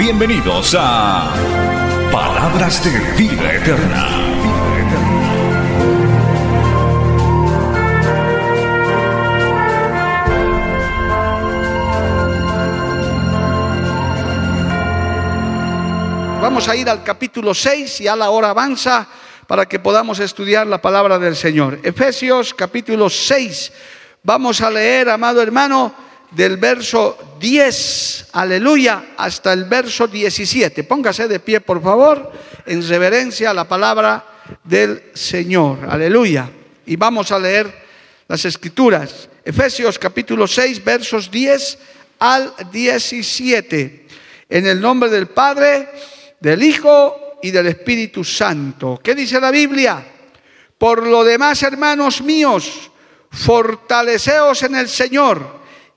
Bienvenidos a Palabras de Vida Eterna. Vamos a ir al capítulo 6, ya la hora avanza para que podamos estudiar la palabra del Señor. Efesios capítulo 6. Vamos a leer, amado hermano, del verso 10, aleluya, hasta el verso 17. Póngase de pie, por favor, en reverencia a la palabra del Señor. Aleluya. Y vamos a leer las escrituras. Efesios capítulo 6, versos 10 al 17. En el nombre del Padre, del Hijo y del Espíritu Santo. ¿Qué dice la Biblia? Por lo demás, hermanos míos, fortaleceos en el Señor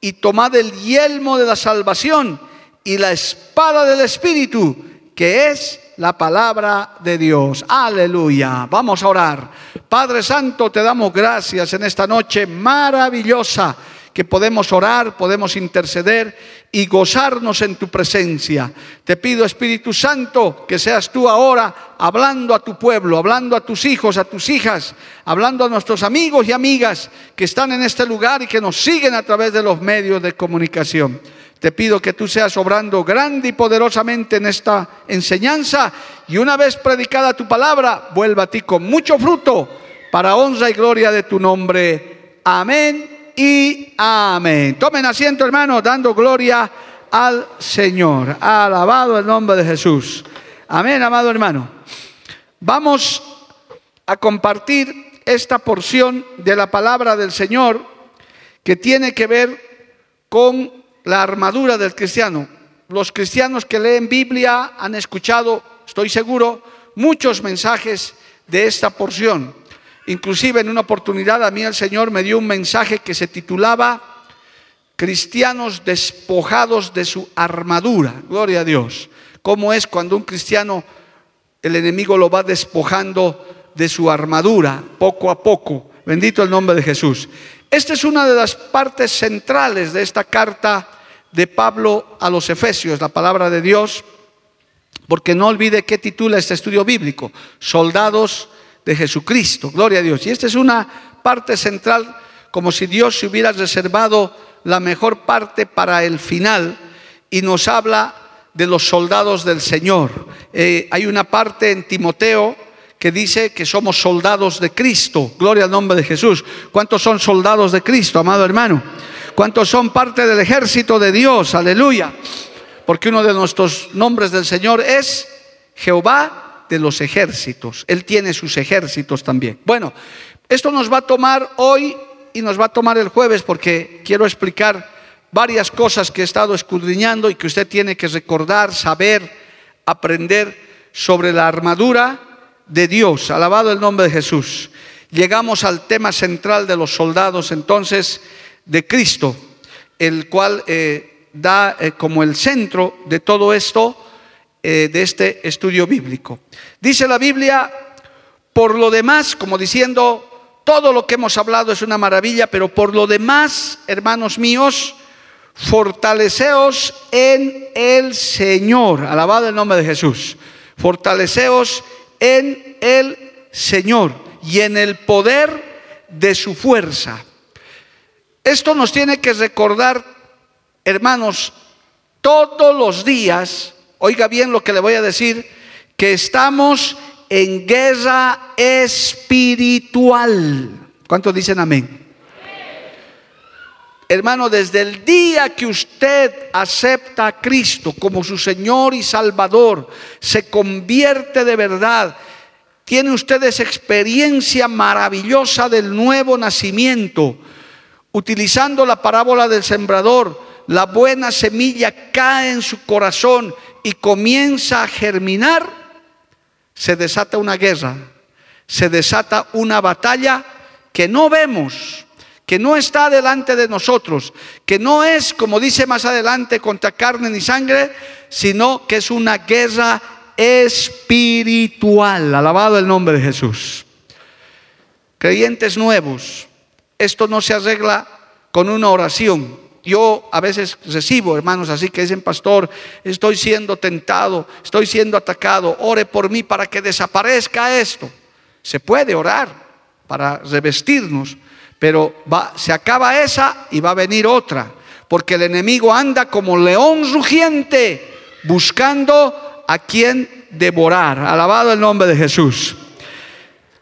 y tomad el yelmo de la salvación y la espada del Espíritu, que es la palabra de Dios. Aleluya. Vamos a orar. Padre Santo, te damos gracias en esta noche maravillosa que podemos orar, podemos interceder y gozarnos en tu presencia. Te pido, Espíritu Santo, que seas tú ahora hablando a tu pueblo, hablando a tus hijos, a tus hijas, hablando a nuestros amigos y amigas que están en este lugar y que nos siguen a través de los medios de comunicación. Te pido que tú seas obrando grande y poderosamente en esta enseñanza y una vez predicada tu palabra, vuelva a ti con mucho fruto para honra y gloria de tu nombre. Amén y amén. Tomen asiento, hermanos, dando gloria al Señor. Alabado el nombre de Jesús. Amén, amado hermano. Vamos a compartir esta porción de la palabra del Señor que tiene que ver con la armadura del cristiano. Los cristianos que leen Biblia han escuchado, estoy seguro, muchos mensajes de esta porción. Inclusive en una oportunidad a mí el Señor me dio un mensaje que se titulaba Cristianos despojados de su armadura. Gloria a Dios. ¿Cómo es cuando un cristiano el enemigo lo va despojando de su armadura poco a poco? Bendito el nombre de Jesús. Esta es una de las partes centrales de esta carta de Pablo a los Efesios, la palabra de Dios, porque no olvide qué titula este estudio bíblico, soldados de Jesucristo. Gloria a Dios. Y esta es una parte central, como si Dios se hubiera reservado la mejor parte para el final y nos habla de los soldados del Señor. Eh, hay una parte en Timoteo que dice que somos soldados de Cristo. Gloria al nombre de Jesús. ¿Cuántos son soldados de Cristo, amado hermano? ¿Cuántos son parte del ejército de Dios? Aleluya. Porque uno de nuestros nombres del Señor es Jehová de los ejércitos. Él tiene sus ejércitos también. Bueno, esto nos va a tomar hoy y nos va a tomar el jueves porque quiero explicar varias cosas que he estado escudriñando y que usted tiene que recordar, saber, aprender sobre la armadura de Dios. Alabado el nombre de Jesús. Llegamos al tema central de los soldados entonces de Cristo, el cual eh, da eh, como el centro de todo esto eh, de este estudio bíblico. Dice la Biblia, por lo demás, como diciendo, todo lo que hemos hablado es una maravilla, pero por lo demás, hermanos míos, fortaleceos en el Señor. Alabado el nombre de Jesús. Fortaleceos en el Señor y en el poder de su fuerza. Esto nos tiene que recordar, hermanos, todos los días, oiga bien lo que le voy a decir, que estamos en guerra espiritual. ¿Cuántos dicen amén? Hermano, desde el día que usted acepta a Cristo como su Señor y Salvador, se convierte de verdad, tiene usted esa experiencia maravillosa del nuevo nacimiento, utilizando la parábola del sembrador, la buena semilla cae en su corazón y comienza a germinar, se desata una guerra, se desata una batalla que no vemos, que no está delante de nosotros, que no es, como dice más adelante, contra carne ni sangre, sino que es una guerra espiritual. Alabado el nombre de Jesús. Creyentes nuevos, esto no se arregla con una oración. Yo a veces recibo hermanos así que dicen, pastor, estoy siendo tentado, estoy siendo atacado, ore por mí para que desaparezca esto. Se puede orar para revestirnos, pero va, se acaba esa y va a venir otra, porque el enemigo anda como león rugiente buscando a quien devorar. Alabado el nombre de Jesús.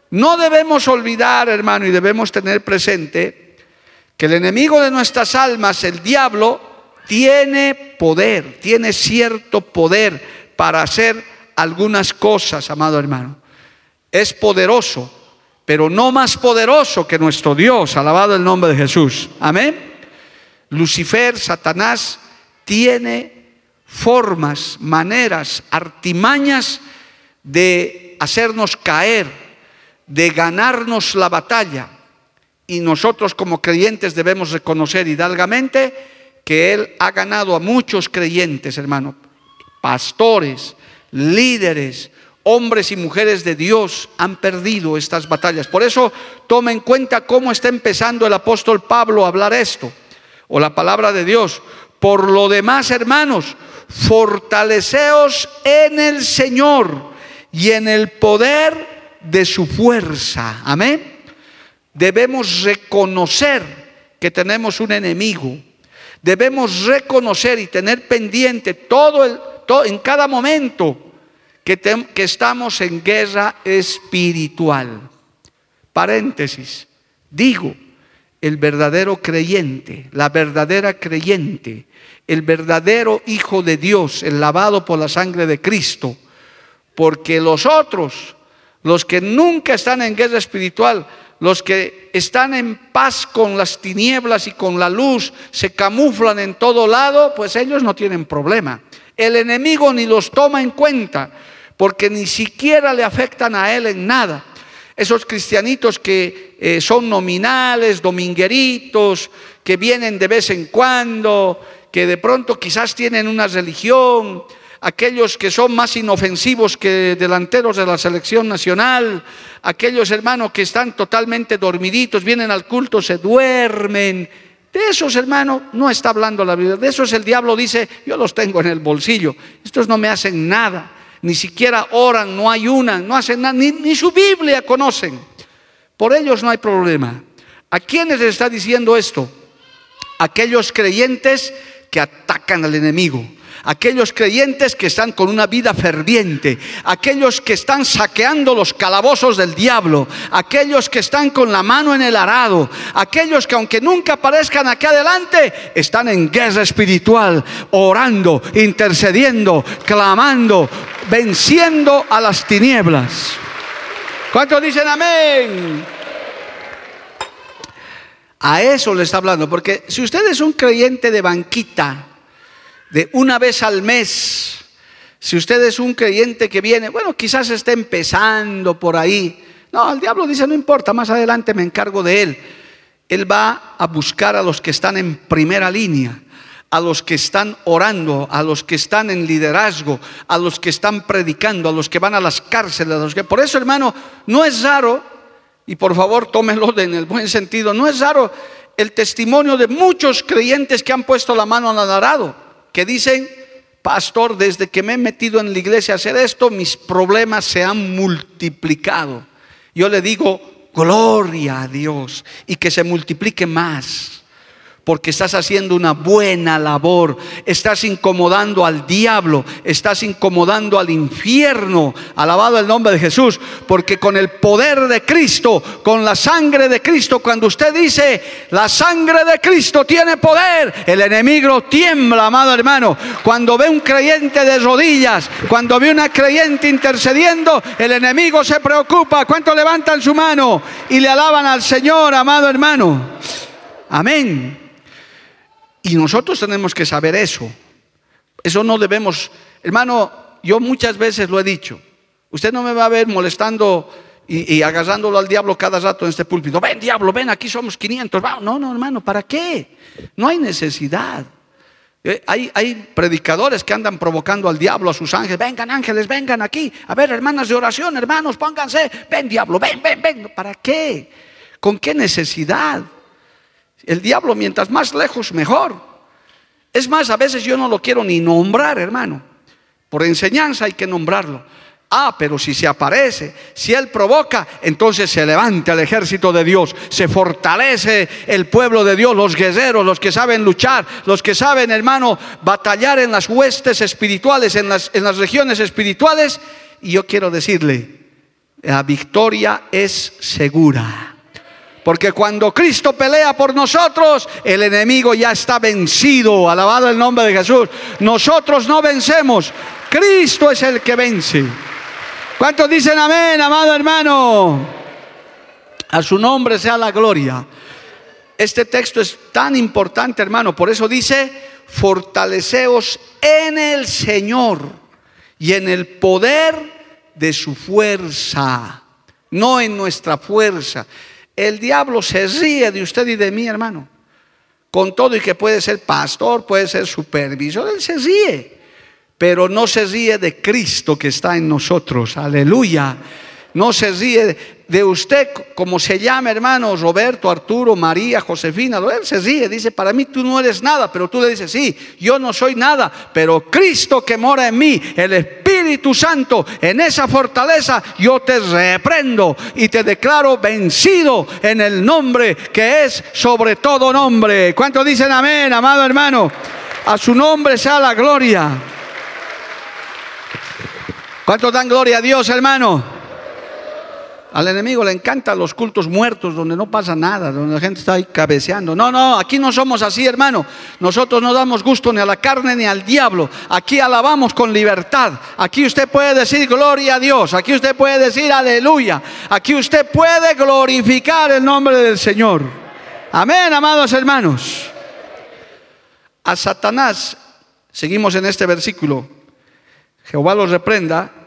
No debemos olvidar, hermano, y debemos tener presente que el enemigo de nuestras almas, el diablo, tiene poder, tiene cierto poder para hacer algunas cosas, amado hermano. Es poderoso, pero no más poderoso que nuestro Dios. Alabado el nombre de Jesús. Amén. Lucifer, Satanás, tiene formas, maneras, artimañas de hacernos caer, de ganarnos la batalla. Y nosotros como creyentes debemos reconocer hidalgamente que Él ha ganado a muchos creyentes, hermano, pastores, líderes, hombres y mujeres de Dios han perdido estas batallas. Por eso toma en cuenta cómo está empezando el apóstol Pablo a hablar esto, o la palabra de Dios. Por lo demás, hermanos, fortaleceos en el Señor y en el poder de su fuerza. Amén. Debemos reconocer que tenemos un enemigo. Debemos reconocer y tener pendiente todo el todo, en cada momento que, estamos en guerra espiritual. Paréntesis, digo, el verdadero creyente, la verdadera creyente, el verdadero Hijo de Dios, el lavado por la sangre de Cristo, porque los otros, los que nunca están en guerra espiritual, los que están en paz con las tinieblas y con la luz, se camuflan en todo lado, pues ellos no tienen problema. El enemigo ni los toma en cuenta porque ni siquiera le afectan a él en nada. Esos cristianitos que eh, son nominales, domingueritos, que vienen de vez en cuando, que de pronto quizás tienen una religión, aquellos que son más inofensivos que delanteros de la selección nacional, aquellos hermanos que están totalmente dormiditos, vienen al culto, se duermen. De esos hermanos no está hablando la Biblia, de esos el diablo dice, yo los tengo en el bolsillo, estos no me hacen nada ni siquiera oran, no ayunan, no hacen nada, ni, su Biblia conocen. Por ellos no hay problema. ¿A quiénes les está diciendo esto? Aquellos creyentes que atacan al enemigo, aquellos creyentes que están con una vida ferviente, aquellos que están saqueando los calabozos del diablo, aquellos que están con la mano en el arado, aquellos que aunque nunca aparezcan aquí adelante, están en guerra espiritual, orando, intercediendo, clamando, venciendo a las tinieblas. ¿Cuántos dicen amén? A eso le está hablando, porque si usted es un creyente de banquita, de una vez al mes. Si usted es un creyente que viene, bueno, quizás esté empezando por ahí. No, el diablo dice, no importa, más adelante me encargo de él. Él va a buscar a los que están en primera línea, a los que están orando, a los que están en liderazgo, a los que están predicando, a los que van a las cárceles, a los que por eso, hermano, no es raro y por favor tómelo en el buen sentido, no es raro el testimonio de muchos creyentes que han puesto la mano al arado, que dicen, pastor, desde que me he metido en la iglesia a hacer esto, mis problemas se han multiplicado. Yo le digo, gloria a Dios y que se multiplique más porque estás haciendo una buena labor, estás incomodando al diablo, estás incomodando al infierno, alabado el nombre de Jesús, porque con el poder de Cristo, con la sangre de Cristo, cuando usted dice, la sangre de Cristo tiene poder, el enemigo tiembla, amado hermano, cuando ve un creyente de rodillas, cuando ve una creyente intercediendo, el enemigo se preocupa, ¿cuánto levantan su mano y le alaban al Señor, amado hermano? Amén. Y nosotros tenemos que saber eso. Eso no debemos, hermano, yo muchas veces lo he dicho. Usted no me va a ver molestando y, agarrándolo al diablo cada rato en este púlpito. Ven, diablo, ven, aquí somos 500. No, no, hermano, ¿para qué? No hay necesidad. Eh, hay, hay, predicadores que andan provocando al diablo, a sus ángeles. Vengan ángeles, vengan aquí. A ver, hermanas de oración, hermanos, pónganse. Ven, diablo, ven, ven, ven. ¿Para qué? ¿Con qué necesidad? El diablo, mientras más lejos, mejor. Es más, a veces yo no lo quiero ni nombrar, hermano. Por enseñanza hay que nombrarlo. Ah, pero si se aparece, si Él provoca, entonces se levanta el ejército de Dios, se fortalece el pueblo de Dios, los guerreros, los que saben luchar, los que saben, hermano, batallar en las huestes espirituales, en las, en las regiones espirituales. Y yo quiero decirle, la victoria es segura. Porque cuando Cristo pelea por nosotros, el enemigo ya está vencido. Alabado el nombre de Jesús. Nosotros no vencemos. Cristo es el que vence. ¿Cuántos dicen amén, amado hermano? A su nombre sea la gloria. Este texto es tan importante, hermano. Por eso dice, fortaleceos en el Señor y en el poder de su fuerza. No en nuestra fuerza. El diablo se ríe de usted y de mí, hermano. Con todo y que puede ser pastor, puede ser supervisor, él se ríe. Pero no se ríe de Cristo que está en nosotros. Aleluya. No se ríe de usted, como se llama hermano, Roberto, Arturo, María, Josefina. Él se ríe, dice, para mí tú no eres nada, pero tú le dices, sí, yo no soy nada, pero Cristo que mora en mí, el Espíritu Santo, en esa fortaleza, yo te reprendo y te declaro vencido en el nombre que es sobre todo nombre. ¿Cuántos dicen amén, amado hermano? A su nombre sea la gloria. ¿Cuántos dan gloria a Dios, hermano? Al enemigo le encantan los cultos muertos donde no pasa nada, donde la gente está ahí cabeceando. No, no, aquí no somos así, hermano. Nosotros no damos gusto ni a la carne ni al diablo. Aquí alabamos con libertad. Aquí usted puede decir gloria a Dios. Aquí usted puede decir aleluya. Aquí usted puede glorificar el nombre del Señor. Amén, amados hermanos. A Satanás, seguimos en este versículo. Jehová los reprenda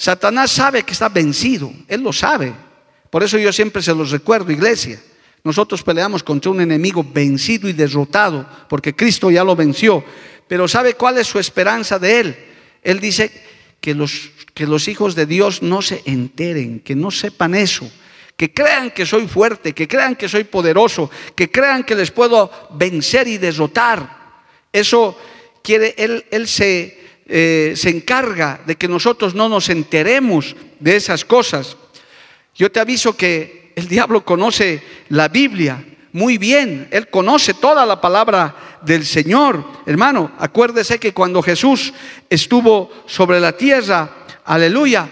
Satanás sabe que está vencido, él lo sabe. Por eso yo siempre se los recuerdo, iglesia. Nosotros peleamos contra un enemigo vencido y derrotado, porque Cristo ya lo venció. Pero ¿sabe cuál es su esperanza de él? Él dice que los, que los hijos de Dios no se enteren, que no sepan eso, que crean que soy fuerte, que crean que soy poderoso, que crean que les puedo vencer y derrotar. Eso quiere, él, él se, eh, se encarga de que nosotros no nos enteremos de esas cosas. Yo te aviso que el diablo conoce la Biblia muy bien, él conoce toda la palabra del Señor. Hermano, acuérdese que cuando Jesús estuvo sobre la tierra, aleluya,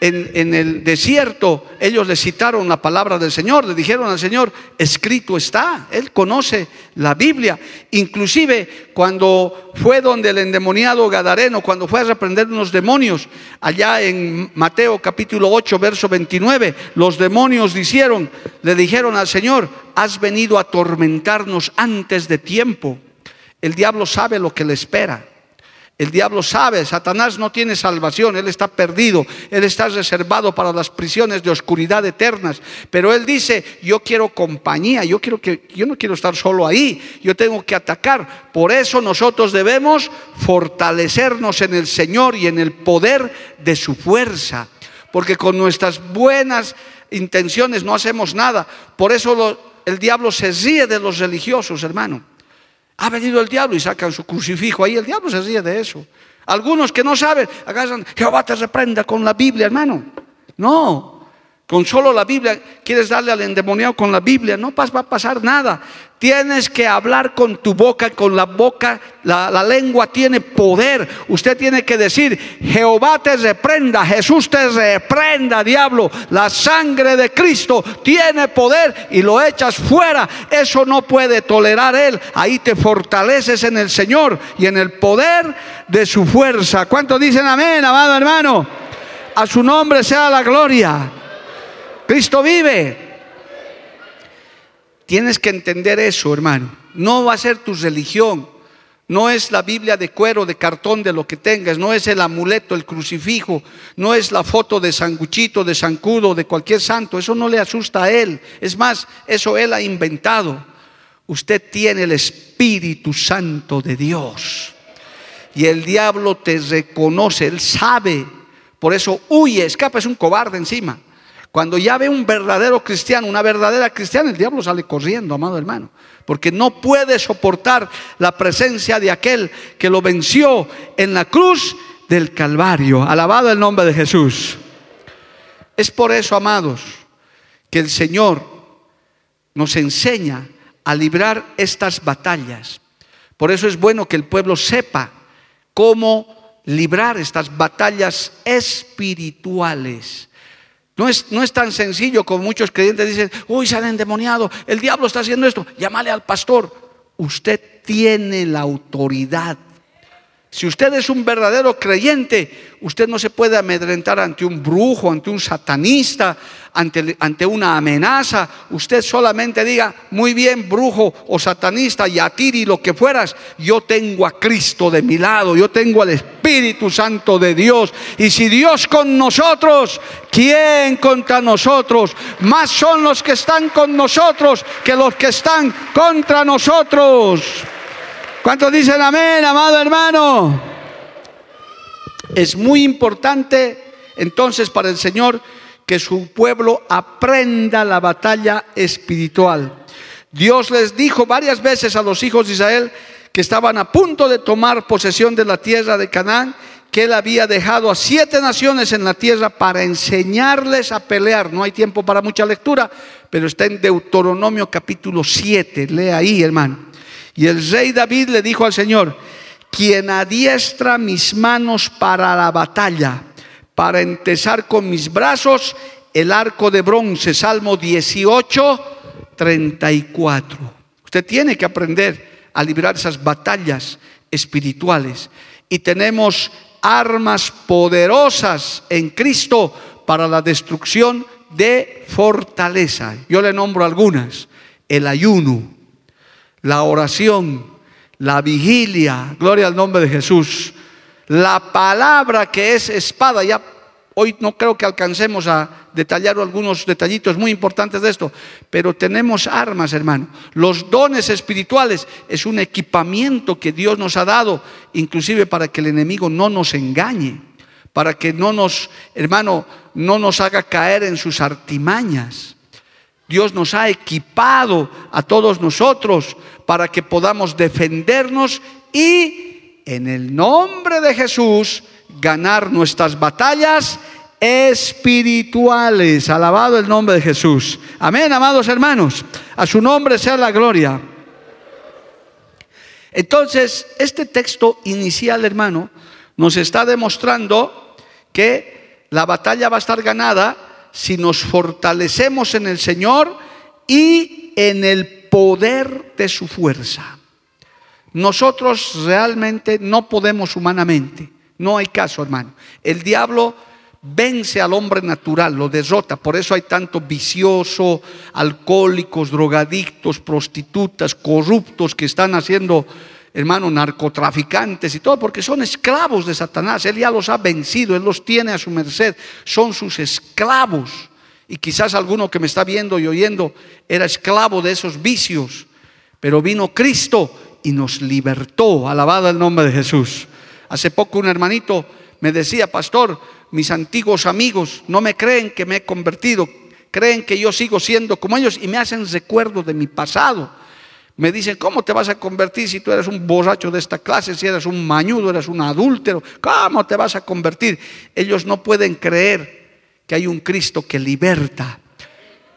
en, el desierto, ellos le citaron la palabra del Señor, le dijeron al Señor, escrito está, Él conoce la Biblia. Inclusive cuando fue donde el endemoniado Gadareno, cuando fue a reprender unos demonios, allá en Mateo capítulo 8, verso 29, los demonios dijeron, le dijeron al Señor, has venido a atormentarnos antes de tiempo. El diablo sabe lo que le espera. El diablo sabe, Satanás no tiene salvación, él está perdido, él está reservado para las prisiones de oscuridad eternas. Pero él dice, yo quiero compañía, yo quiero que yo no quiero estar solo ahí, yo tengo que atacar. Por eso nosotros debemos fortalecernos en el Señor y en el poder de su fuerza, porque con nuestras buenas intenciones no hacemos nada. Por eso el diablo se ríe de los religiosos, hermano. Ha venido el diablo y sacan su crucifijo ahí. El diablo se ríe de eso. Algunos que no saben, agarran, Jehová te reprenda con la Biblia, hermano. No, con solo la Biblia, quieres darle al endemoniado con la Biblia, no va a pasar nada. Tienes que hablar con tu boca, con la boca, la, lengua tiene poder. Usted tiene que decir, Jehová te reprenda, Jesús te reprenda, diablo. La sangre de Cristo tiene poder y lo echas fuera. Eso no puede tolerar Él. Ahí te fortaleces en el Señor y en el poder de su fuerza. ¿Cuántos dicen amén, amado hermano? A su nombre sea la gloria. Cristo vive. Tienes que entender eso, hermano. No va a ser tu religión. No es la Biblia de cuero, de cartón, de lo que tengas. No es el amuleto, el crucifijo. No es la foto de Sanguchito, de Sancudo, de cualquier santo. Eso no le asusta a él. Es más, eso él ha inventado. Usted tiene el Espíritu Santo de Dios. Y el diablo te reconoce, él sabe. Por eso huye, escapa, es un cobarde encima. Cuando ya ve un verdadero cristiano, una verdadera cristiana, el diablo sale corriendo, amado hermano, porque no puede soportar la presencia de aquel que lo venció en la cruz del Calvario. Alabado el nombre de Jesús. Es por eso, amados, que el Señor nos enseña a librar estas batallas. Por eso es bueno que el pueblo sepa cómo librar estas batallas espirituales. No es, no es, tan sencillo como muchos creyentes dicen, uy, se han endemoniado, el diablo está haciendo esto, llámale al pastor. Usted tiene la autoridad si usted es un verdadero creyente, usted no se puede amedrentar ante un brujo, ante un satanista, ante, ante, una amenaza. Usted solamente diga, muy bien, brujo o satanista, y a ti y lo que fueras, yo tengo a Cristo de mi lado, yo tengo al Espíritu Santo de Dios. Y si Dios con nosotros, ¿quién contra nosotros? Más son los que están con nosotros que los que están contra nosotros. ¿Cuántos dicen amén, amado hermano? Es muy importante entonces para el Señor que su pueblo aprenda la batalla espiritual. Dios les dijo varias veces a los hijos de Israel que estaban a punto de tomar posesión de la tierra de Canaán, que él había dejado a siete naciones en la tierra para enseñarles a pelear. No hay tiempo para mucha lectura, pero está en Deuteronomio capítulo 7. Lea ahí, hermano. Y el rey David le dijo al Señor, quien adiestra mis manos para la batalla, para entesar con mis brazos el arco de bronce, Salmo 18, 34. Usted tiene que aprender a librar esas batallas espirituales. Y tenemos armas poderosas en Cristo para la destrucción de fortaleza. Yo le nombro algunas. El ayuno, la oración, la vigilia, gloria al nombre de Jesús, la palabra que es espada, ya hoy no creo que alcancemos a detallar algunos detallitos muy importantes de esto, pero tenemos armas, hermano. Los dones espirituales es un equipamiento que Dios nos ha dado, inclusive para que el enemigo no nos engañe, para que no nos, hermano, no nos haga caer en sus artimañas. Dios nos ha equipado a todos nosotros para que podamos defendernos y en el nombre de Jesús ganar nuestras batallas espirituales. Alabado el nombre de Jesús. Amén, amados hermanos. A su nombre sea la gloria. Entonces, este texto inicial, hermano, nos está demostrando que la batalla va a estar ganada si nos fortalecemos en el Señor y en el poder de su fuerza. Nosotros realmente no podemos humanamente, no hay caso, hermano. El diablo vence al hombre natural, lo derrota. Por eso hay tanto vicioso, alcohólicos, drogadictos, prostitutas, corruptos que están haciendo hermano, narcotraficantes y todo, porque son esclavos de Satanás. Él ya los ha vencido, Él los tiene a su merced, son sus esclavos. Y quizás alguno que me está viendo y oyendo era esclavo de esos vicios, pero vino Cristo y nos libertó. Alabado el nombre de Jesús. Hace poco un hermanito me decía, pastor, mis antiguos amigos no me creen que me he convertido, creen que yo sigo siendo como ellos y me hacen recuerdo de mi pasado. Me dicen, ¿cómo te vas a convertir si tú eres un borracho de esta clase, si eres un mañudo, eres un adúltero? ¿Cómo te vas a convertir? Ellos no pueden creer que hay un Cristo que liberta.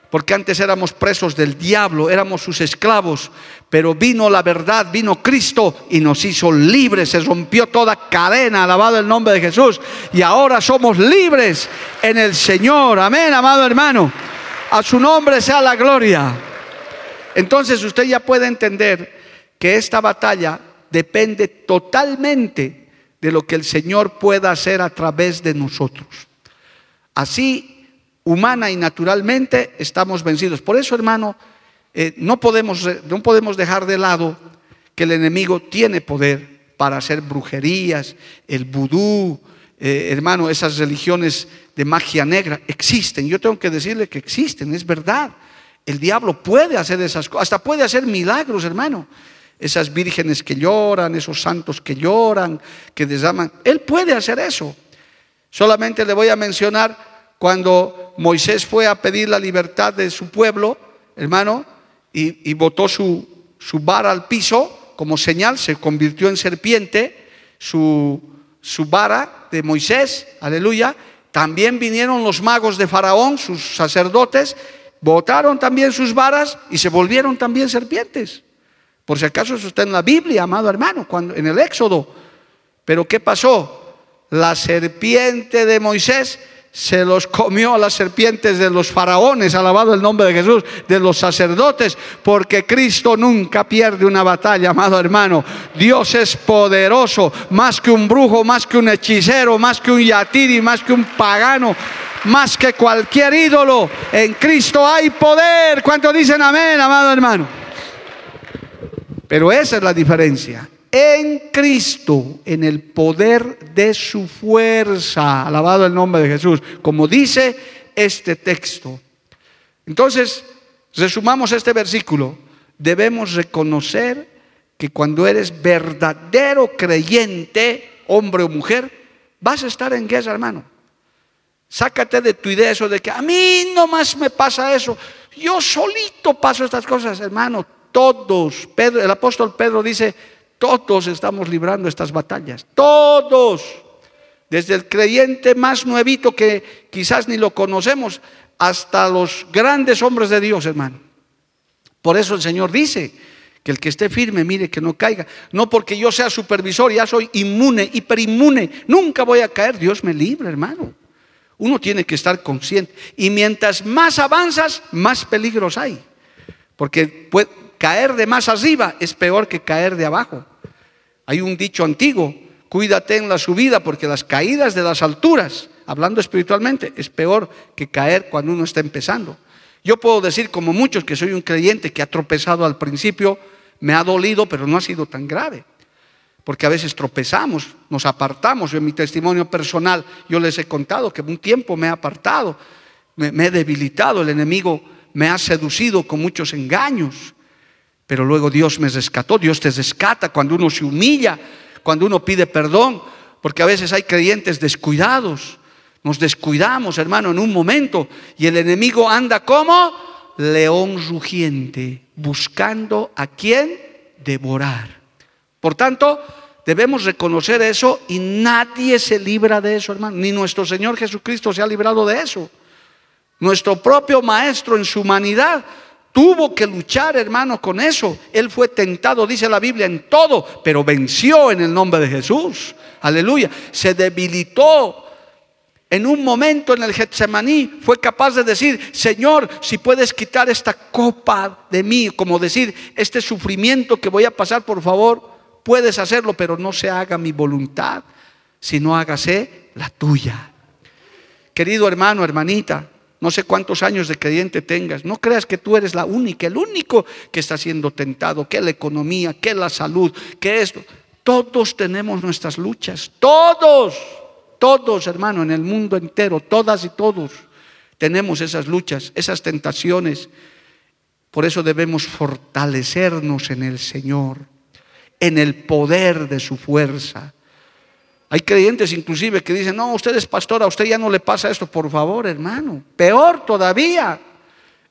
Porque antes éramos presos del diablo, éramos sus esclavos, pero vino la verdad, vino Cristo y nos hizo libres, se rompió toda cadena, alabado el nombre de Jesús, y ahora somos libres en el Señor. Amén, amado hermano. A su nombre sea la gloria. Entonces usted ya puede entender que esta batalla depende totalmente de lo que el Señor pueda hacer a través de nosotros. Así, humana y naturalmente, estamos vencidos. Por eso, hermano, eh, no, podemos, no podemos dejar de lado que el enemigo tiene poder para hacer brujerías, el vudú, eh, hermano, esas religiones de magia negra existen. Yo tengo que decirle que existen, es verdad. El diablo puede hacer esas cosas, hasta puede hacer milagros, hermano. Esas vírgenes que lloran, esos santos que lloran, que desaman. Él puede hacer eso. Solamente le voy a mencionar cuando Moisés fue a pedir la libertad de su pueblo, hermano, y, botó su, su vara al piso como señal, se convirtió en serpiente, su, su vara de Moisés, aleluya. También vinieron los magos de Faraón, sus sacerdotes, botaron también sus varas y se volvieron también serpientes. Por si acaso eso está en la Biblia, amado hermano, cuando, en el Éxodo. Pero ¿qué pasó? La serpiente de Moisés se los comió a las serpientes de los faraones, alabado el nombre de Jesús, de los sacerdotes, porque Cristo nunca pierde una batalla, amado hermano. Dios es poderoso, más que un brujo, más que un hechicero, más que un yatiri, más que un pagano más que cualquier ídolo. En Cristo hay poder. ¿Cuántos dicen amén, amado hermano? Pero esa es la diferencia. En Cristo, en el poder de su fuerza. Alabado el nombre de Jesús. Como dice este texto. Entonces, resumamos este versículo. Debemos reconocer que cuando eres verdadero creyente, hombre o mujer, vas a estar en guerra, hermano. Sácate de tu idea eso de que a mí nomás me pasa eso. Yo solito paso estas cosas, hermano. Todos, Pedro, el apóstol Pedro dice, todos estamos librando estas batallas. Todos. Desde el creyente más nuevito que quizás ni lo conocemos, hasta los grandes hombres de Dios, hermano. Por eso el Señor dice que el que esté firme, mire que no caiga. No porque yo sea supervisor, ya soy inmune, hiperinmune. Nunca voy a caer. Dios me libre, hermano. Uno tiene que estar consciente. Y mientras más avanzas, más peligros hay. Porque caer de más arriba es peor que caer de abajo. Hay un dicho antiguo, cuídate en la subida porque las caídas de las alturas, hablando espiritualmente, es peor que caer cuando uno está empezando. Yo puedo decir, como muchos, que soy un creyente que ha tropezado al principio, me ha dolido, pero no ha sido tan grave porque a veces tropezamos, nos apartamos. En mi testimonio personal, yo les he contado que un tiempo me he apartado, me, he debilitado, el enemigo me ha seducido con muchos engaños, pero luego Dios me rescató, Dios te rescata cuando uno se humilla, cuando uno pide perdón, porque a veces hay creyentes descuidados, nos descuidamos, hermano, en un momento, y el enemigo anda como león rugiente, buscando a quien devorar. Por tanto, debemos reconocer eso y nadie se libra de eso, hermano. Ni nuestro Señor Jesucristo se ha librado de eso. Nuestro propio Maestro en su humanidad tuvo que luchar, hermano, con eso. Él fue tentado, dice la Biblia, en todo, pero venció en el nombre de Jesús. Aleluya. Se debilitó. En un momento en el Getsemaní fue capaz de decir, Señor, si puedes quitar esta copa de mí, como decir, este sufrimiento que voy a pasar, por favor, puedes hacerlo, pero no se haga mi voluntad, sino hágase la tuya. Querido hermano, hermanita, No sé cuántos años de creyente tengas. No creas que tú eres la única, el único que está siendo tentado, que la economía, que la salud, que esto. Todos tenemos nuestras luchas. Todos, todos, hermano, en el mundo entero, todas y todos tenemos esas luchas, esas tentaciones. Por eso debemos fortalecernos en el Señor, en el poder de su fuerza. Hay creyentes inclusive que dicen, no, usted es pastor, a usted ya no le pasa esto. Por favor, hermano, peor todavía.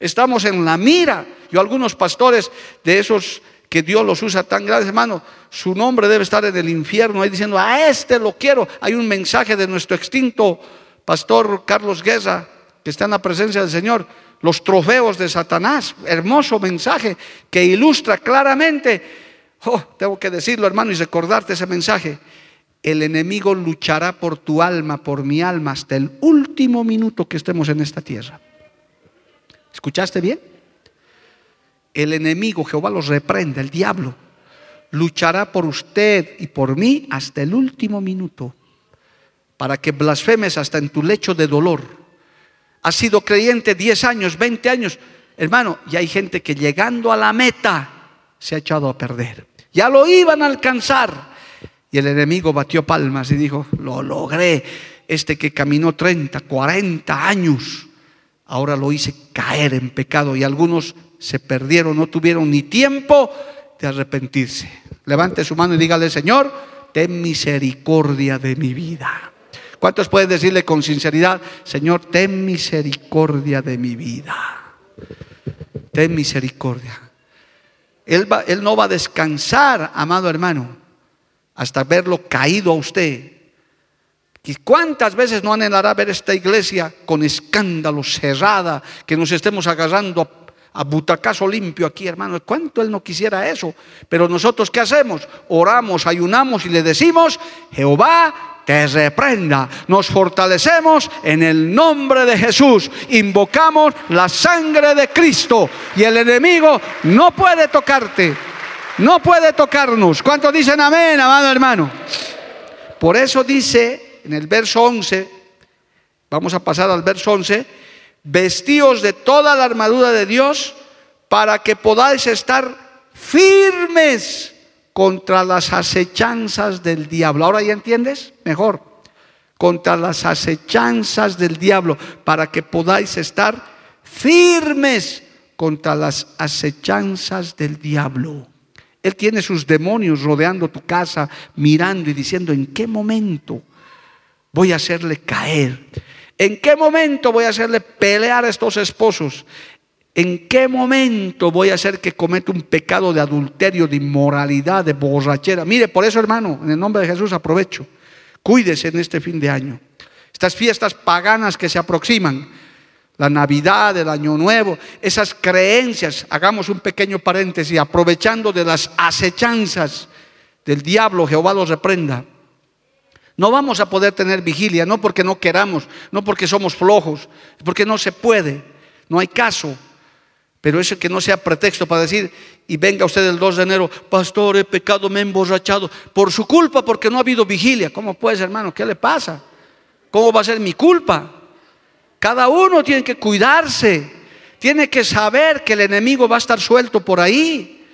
Estamos en la mira. Yo algunos pastores de esos que Dios los usa tan grandes, hermano, su nombre debe estar en el infierno, ahí diciendo, a este lo quiero. Hay un mensaje de nuestro extinto pastor Carlos Guerra, que está en la presencia del Señor, los trofeos de Satanás, hermoso mensaje que ilustra claramente, oh, tengo que decirlo hermano y recordarte ese mensaje, el enemigo luchará por tu alma, por mi alma, hasta el último minuto que estemos en esta tierra. ¿Escuchaste bien? El enemigo, Jehová los reprende, el diablo, luchará por usted y por mí hasta el último minuto, para que blasfemes hasta en tu lecho de dolor. Has sido creyente 10 años, 20 años, hermano, y hay gente que llegando a la meta se ha echado a perder. Ya lo iban a alcanzar, y el enemigo batió palmas y dijo, lo logré. Este que caminó 30, 40 años, ahora lo hice caer en pecado y algunos se perdieron, no tuvieron ni tiempo de arrepentirse. Levante su mano y dígale, Señor, ten misericordia de mi vida. ¿Cuántos pueden decirle con sinceridad, Señor, ten misericordia de mi vida? Ten misericordia. Él, él no va a descansar, amado hermano, hasta verlo caído a usted. ¿Y cuántas veces no anhelará ver esta iglesia con escándalo cerrada, que nos estemos agarrando a, butacazo limpio aquí, hermano? ¿Cuánto él no quisiera eso? Pero nosotros, ¿qué hacemos? Oramos, ayunamos y le decimos, Jehová te reprenda. Nos fortalecemos en el nombre de Jesús. Invocamos la sangre de Cristo y el enemigo no puede tocarte. No puede tocarnos. ¿Cuántos dicen amén, amado hermano? Por eso dice en el verso 11, vamos a pasar al verso 11, vestíos de toda la armadura de Dios para que podáis estar firmes contra las acechanzas del diablo. ¿Ahora ya entiendes? Mejor. Contra las acechanzas del diablo, para que podáis estar firmes contra las acechanzas del diablo. Él tiene sus demonios rodeando tu casa, mirando y diciendo, ¿en qué momento voy a hacerle caer? ¿En qué momento voy a hacerle pelear a estos esposos? ¿En qué momento voy a hacer que cometa un pecado de adulterio, de inmoralidad, de borrachera? Mire, por eso hermano, en el nombre de Jesús aprovecho. Cuídese en este fin de año. Estas fiestas paganas que se aproximan, la Navidad, el Año Nuevo, esas creencias, hagamos un pequeño paréntesis, aprovechando de las acechanzas del diablo, Jehová los reprenda. No vamos a poder tener vigilia, no porque no queramos, no porque somos flojos, porque no se puede, no hay caso. Pero eso que no sea pretexto para decir, y venga usted el 2 de enero, pastor, he pecado, me he emborrachado, por su culpa, porque no ha habido vigilia. ¿Cómo puede ser, hermano? ¿Qué le pasa? ¿Cómo va a ser mi culpa? Cada uno tiene que cuidarse, tiene que saber que el enemigo va a estar suelto por ahí.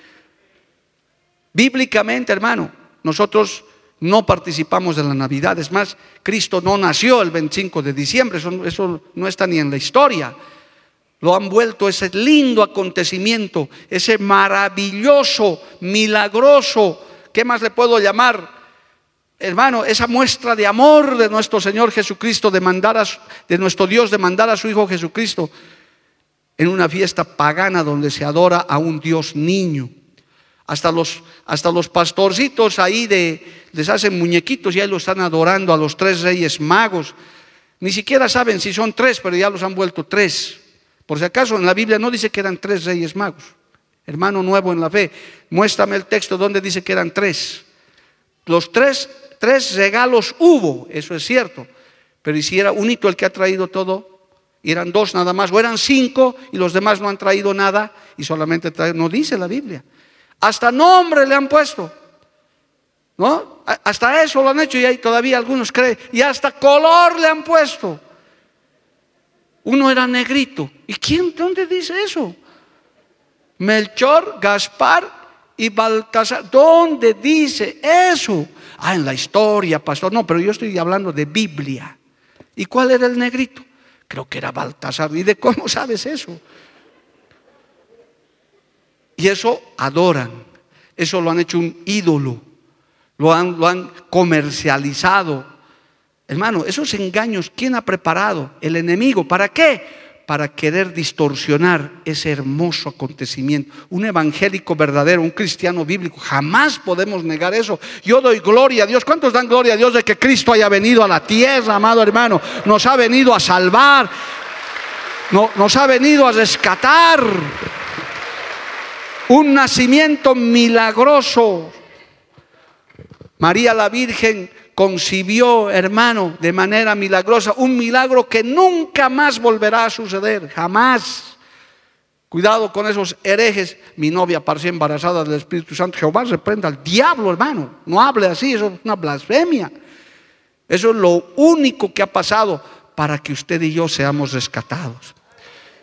Bíblicamente, hermano, nosotros no participamos de la Navidad. Es más, Cristo no nació el 25 de diciembre, eso, eso, no está ni en la historia. Lo han vuelto ese lindo acontecimiento, ese maravilloso, milagroso, ¿qué más le puedo llamar? hermano, esa muestra de amor de nuestro Señor Jesucristo, de, mandar a, de nuestro Dios, de mandar a su Hijo Jesucristo en una fiesta pagana donde se adora a un Dios niño. Hasta los, hasta los pastorcitos ahí de, les hacen muñequitos y ahí lo están adorando a los tres reyes magos. Ni siquiera saben si son tres, pero ya los han vuelto tres. Por si acaso en la Biblia no dice que eran tres reyes magos. Hermano nuevo en la fe, muéstrame el texto donde dice que eran tres. Los tres tres regalos hubo, eso es cierto. Pero si era único el que ha traído todo, eran dos nada más, o eran cinco y los demás no han traído nada y solamente traen, no dice la Biblia. Hasta nombre le han puesto. ¿No? Hasta eso lo han hecho y hay todavía algunos creen. Y hasta color le han puesto. Uno era negrito. ¿Y quién, dónde dice eso? Melchor, Gaspar y Baltasar. ¿Dónde dice eso? Ah, en la historia, pastor. No, pero yo estoy hablando de Biblia. ¿Y cuál era el negrito? Creo que era Baltasar. ¿Y de cómo sabes eso? Y eso adoran. Eso lo han hecho un ídolo. Lo han, lo han comercializado. Hermano, esos engaños, ¿quién ha preparado? El enemigo. ¿Para qué? para querer distorsionar ese hermoso acontecimiento. Un evangélico verdadero, un cristiano bíblico, jamás podemos negar eso. Yo doy gloria a Dios. ¿Cuántos dan gloria a Dios de que Cristo haya venido a la tierra, amado hermano? Nos ha venido a salvar, nos ha venido a rescatar. Un nacimiento milagroso. María la Virgen concibió, hermano, de manera milagrosa, un milagro que nunca más volverá a suceder, jamás. Cuidado con esos herejes. Mi novia parecía embarazada del Espíritu Santo. Jehová reprenda al diablo, hermano. No hable así, eso es una blasfemia. Eso es lo único que ha pasado para que usted y yo seamos rescatados.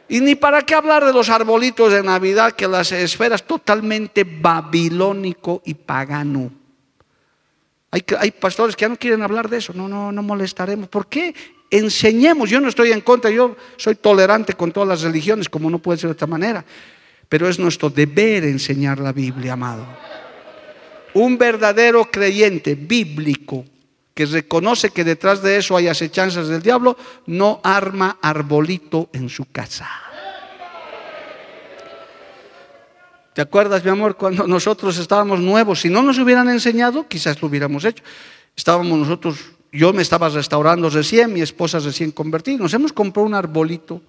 Y ni para qué hablar de los arbolitos de Navidad, que las esferas totalmente babilónico y pagano. Hay, pastores que ya no quieren hablar de eso. No, no, no molestaremos. ¿Por qué? Enseñemos. Yo no estoy en contra. Yo soy tolerante con todas las religiones, como no puede ser de otra manera. Pero es nuestro deber enseñar la Biblia, amado. Un verdadero creyente bíblico que reconoce que detrás de eso hay acechanzas del diablo, no arma arbolito en su casa. ¿Te acuerdas, mi amor, cuando nosotros estábamos nuevos? Si no nos hubieran enseñado, quizás lo hubiéramos hecho. Estábamos nosotros, yo me estaba restaurando recién, mi esposa recién convertida. Nos hemos comprado un arbolito.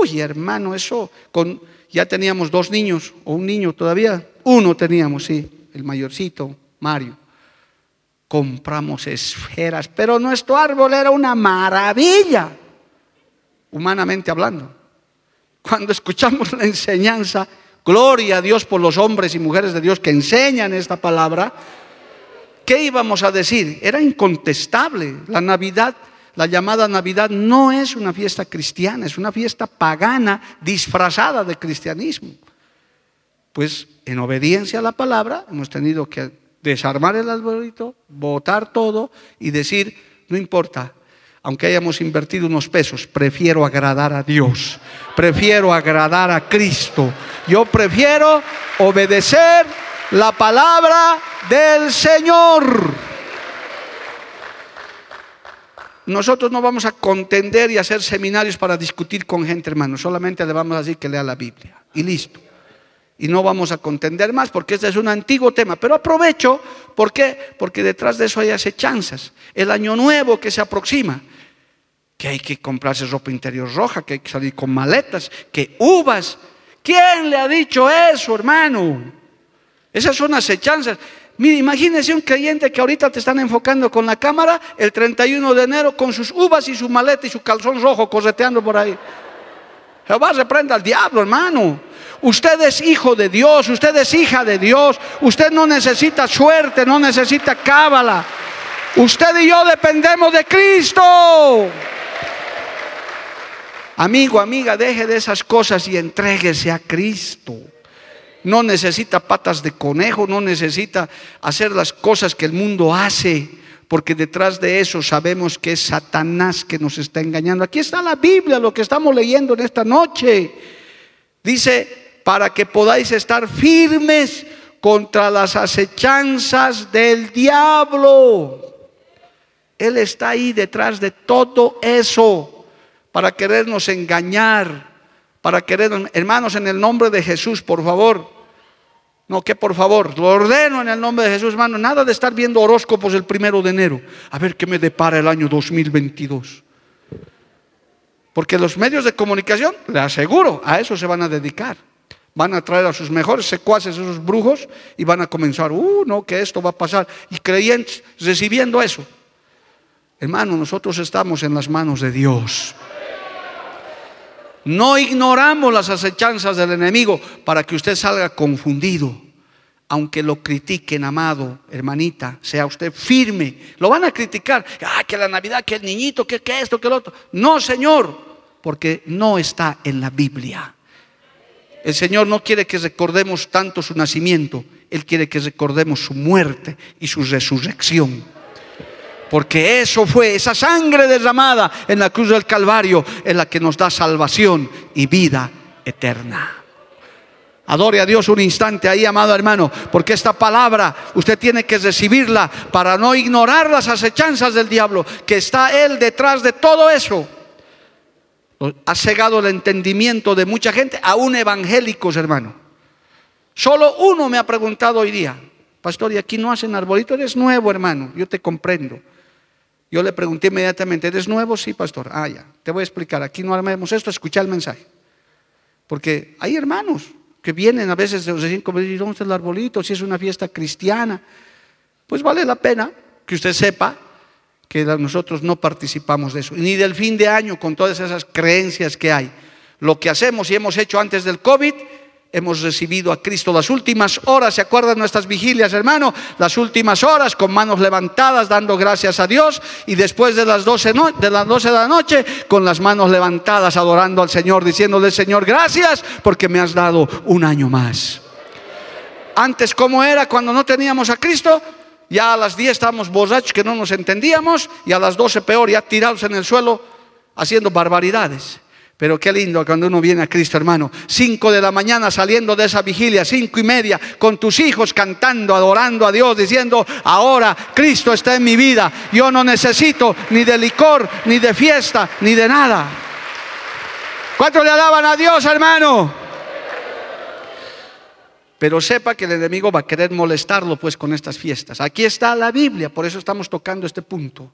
Uy, hermano, eso, con, ya teníamos dos niños, o un niño todavía. Uno teníamos, sí, el mayorcito, Mario. Compramos esferas, pero nuestro árbol era una maravilla, humanamente hablando. Cuando escuchamos la enseñanza, Gloria a Dios por los hombres y mujeres de Dios que enseñan esta palabra. ¿Qué íbamos a decir? Era incontestable. La Navidad, la llamada Navidad, no es una fiesta cristiana, es una fiesta pagana disfrazada de cristianismo. Pues en obediencia a la palabra hemos tenido que desarmar el arbolito, botar todo y decir, no importa, aunque hayamos invertido unos pesos, prefiero agradar a Dios, prefiero agradar a Cristo. Yo prefiero obedecer la palabra del Señor. Nosotros no vamos a contender y hacer seminarios para discutir con gente, hermano. Solamente le vamos a decir que lea la Biblia. Y listo. Y no vamos a contender más porque este es un antiguo tema. Pero aprovecho, ¿por qué? Porque detrás de eso hay acechanzas. El año nuevo que se aproxima que hay que comprarse ropa interior roja, que hay que salir con maletas, que uvas. ¿Quién le ha dicho eso, hermano? Esas son acechanzas. Mire, imagínese un creyente que ahorita te están enfocando con la cámara el 31 de enero con sus uvas y su maleta y su calzón rojo correteando por ahí. Jehová reprenda al diablo, hermano. Usted es hijo de Dios, usted es hija de Dios. Usted no necesita suerte, no necesita cábala. Usted y yo dependemos de Cristo. Amigo, amiga, deje de esas cosas y entréguese a Cristo. No necesita patas de conejo, no necesita hacer las cosas que el mundo hace, porque detrás de eso sabemos que es Satanás que nos está engañando. Aquí está la Biblia, lo que estamos leyendo en esta noche. Dice, para que podáis estar firmes contra las acechanzas del diablo. Él está ahí detrás de todo eso para querernos engañar, para querernos, hermanos, en el nombre de Jesús, por favor. No, que por favor, lo ordeno en el nombre de Jesús, hermano. Nada de estar viendo horóscopos el primero de enero. A ver qué me depara el año 2022. Porque los medios de comunicación, le aseguro, a eso se van a dedicar. Van a traer a sus mejores secuaces, esos brujos, y van a comenzar, uh, no, que esto va a pasar. Y creyentes recibiendo eso. Hermano, nosotros estamos en las manos de Dios. No ignoramos las acechanzas del enemigo para que usted salga confundido. Aunque lo critiquen, amado, hermanita, sea usted firme. Lo van a criticar. Ah, que la Navidad, que el niñito, que, que esto, que lo otro. No, Señor. porque no está en la Biblia. El Señor no quiere que recordemos tanto su nacimiento, Él quiere que recordemos su muerte y su resurrección. Porque eso fue, esa sangre derramada en la cruz del Calvario, en la que nos da salvación y vida eterna. Adore a Dios un instante ahí, amado hermano, porque esta palabra usted tiene que recibirla para no ignorar las acechanzas del diablo, que está Él detrás de todo eso. Ha cegado el entendimiento de mucha gente, aún evangélicos, hermano. Solo uno me ha preguntado hoy día, pastor, ¿y aquí no hacen arbolito? Eres nuevo, hermano, yo te comprendo. Yo le pregunté inmediatamente, ¿eres nuevo? Sí, pastor. Ah, ya, te voy a explicar. Aquí no armemos esto, escucha el mensaje. Porque hay hermanos que vienen a veces, dicen, como ¿dónde está el arbolito? Si es una fiesta cristiana. Pues vale la pena que usted sepa que nosotros no participamos de eso, ni del fin de año con todas esas creencias que hay. Lo que hacemos y hemos hecho antes del COVID hemos recibido a Cristo. Las últimas horas, ¿se acuerdan nuestras vigilias, hermano? Las últimas horas con manos levantadas, dando gracias a Dios. Y después de las 12, de, las 12 de la noche, con las manos levantadas, adorando al Señor, diciéndole, Señor, gracias porque me has dado un año más. Antes, ¿cómo era cuando no teníamos a Cristo? Ya a las 10 estábamos borrachos que no nos entendíamos y a las 12 peor, ya tirados en el suelo haciendo barbaridades. Pero qué lindo cuando uno viene a Cristo, hermano. Cinco de la mañana saliendo de esa vigilia, cinco y media, con tus hijos cantando, adorando a Dios, diciendo, ahora Cristo está en mi vida. Yo no necesito ni de licor, ni de fiesta, ni de nada. ¿Cuánto le alaban a Dios, hermano? Pero sepa que el enemigo va a querer molestarlo pues con estas fiestas. Aquí está la Biblia, por eso estamos tocando este punto.